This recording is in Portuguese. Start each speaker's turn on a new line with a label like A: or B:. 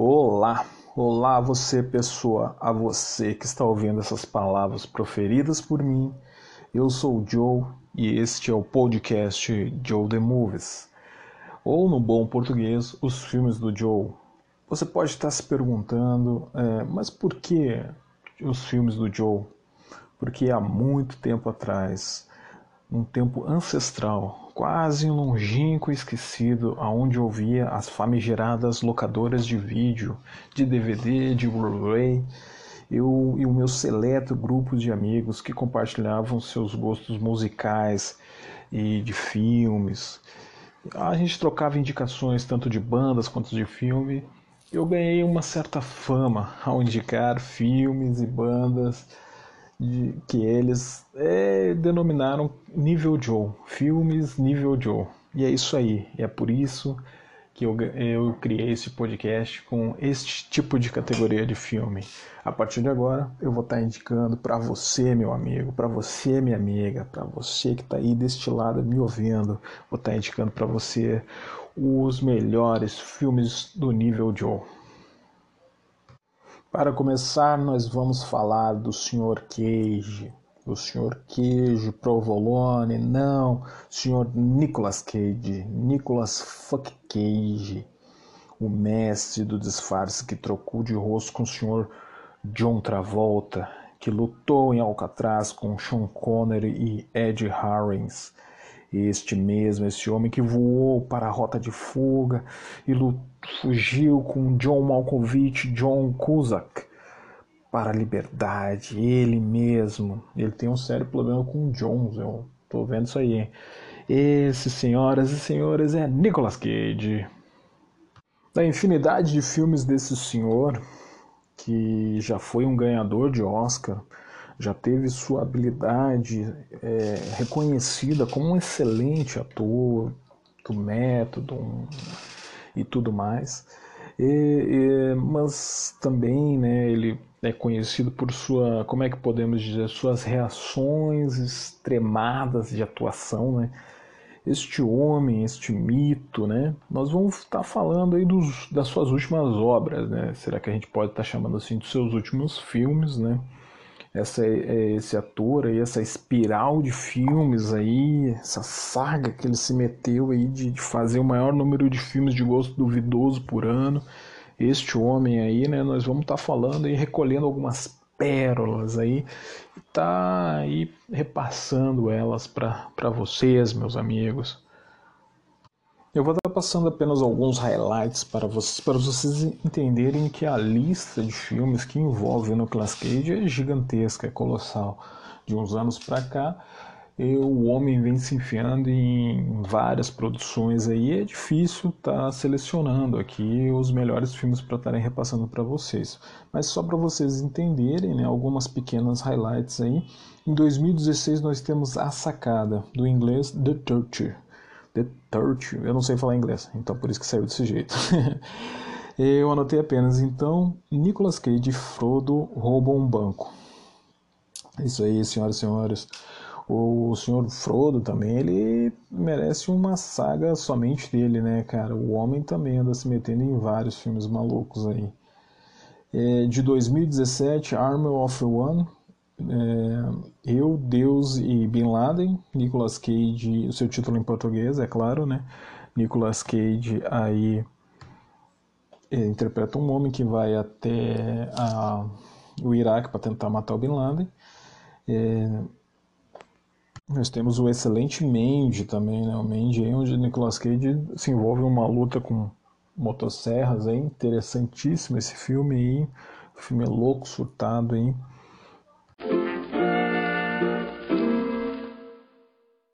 A: Olá, olá você pessoa, a você que está ouvindo essas palavras proferidas por mim. Eu sou o Joe e este é o podcast Joe The Movies, ou no bom português, os filmes do Joe. Você pode estar se perguntando, é, mas por que os filmes do Joe? Porque há muito tempo atrás, um tempo ancestral, quase longínquo esquecido, aonde ouvia as famigeradas locadoras de vídeo, de DVD, de Blu-ray, eu e o meu seleto grupo de amigos que compartilhavam seus gostos musicais e de filmes. A gente trocava indicações tanto de bandas quanto de filme. Eu ganhei uma certa fama ao indicar filmes e bandas de, que eles é, denominaram nível Joe, filmes nível Joe. E é isso aí, é por isso que eu, eu criei esse podcast com este tipo de categoria de filme. A partir de agora, eu vou estar indicando para você, meu amigo, para você, minha amiga, para você que está aí deste lado me ouvindo, vou estar indicando para você os melhores filmes do nível Joe. Para começar, nós vamos falar do Sr. Cage, do Sr. Cage Provolone, não, Sr. Nicolas Cage, Nicolas Fuck Cage, o mestre do disfarce que trocou de rosto com o Sr. John Travolta, que lutou em Alcatraz com Sean Connery e Ed Harris este mesmo, esse homem que voou para a rota de fuga e fugiu com John Malkovich, John Cusack para a liberdade, ele mesmo. Ele tem um sério problema com Jones, eu tô vendo isso aí. Esse, senhoras e senhores, é Nicolas Cage. Da infinidade de filmes desse senhor, que já foi um ganhador de Oscar, já teve sua habilidade é, reconhecida como um excelente ator do método um, e tudo mais. E, e, mas também né, ele é conhecido por sua, como é que podemos dizer, suas reações extremadas de atuação, né? Este homem, este mito, né? Nós vamos estar falando aí dos, das suas últimas obras, né? Será que a gente pode estar chamando assim dos seus últimos filmes, né? Essa, é, esse ator aí, essa espiral de filmes aí, essa saga que ele se meteu aí de, de fazer o maior número de filmes de gosto duvidoso por ano. Este homem aí, né, nós vamos estar tá falando e recolhendo algumas pérolas aí e tá aí repassando elas para vocês, meus amigos. Eu vou estar passando apenas alguns highlights para vocês, para vocês entenderem que a lista de filmes que envolve o Nicolas Cage é gigantesca, é colossal. De uns anos para cá, o homem vem se enfiando em várias produções aí, é difícil estar tá selecionando aqui os melhores filmes para estarem repassando para vocês. Mas só para vocês entenderem, né, algumas pequenas highlights aí. Em 2016 nós temos A Sacada, do inglês The Torture The eu não sei falar inglês, então por isso que saiu desse jeito. eu anotei apenas, então, Nicolas Cage e Frodo roubam um banco. Isso aí, senhoras e senhores. O senhor Frodo também, ele merece uma saga somente dele, né, cara? O homem também anda se metendo em vários filmes malucos aí. É, de 2017, Armor of One, é, Eu, Deus e Bin Laden, Nicolas Cage, o seu título em português, é claro, né? Nicolas Cage aí é, interpreta um homem que vai até a, o Iraque para tentar matar o Bin Laden. É, nós temos o excelente Mandy também, né? O Mandy é onde Nicolas Cage se envolve em uma luta com motosserras, é interessantíssimo esse filme aí, filme louco, surtado aí.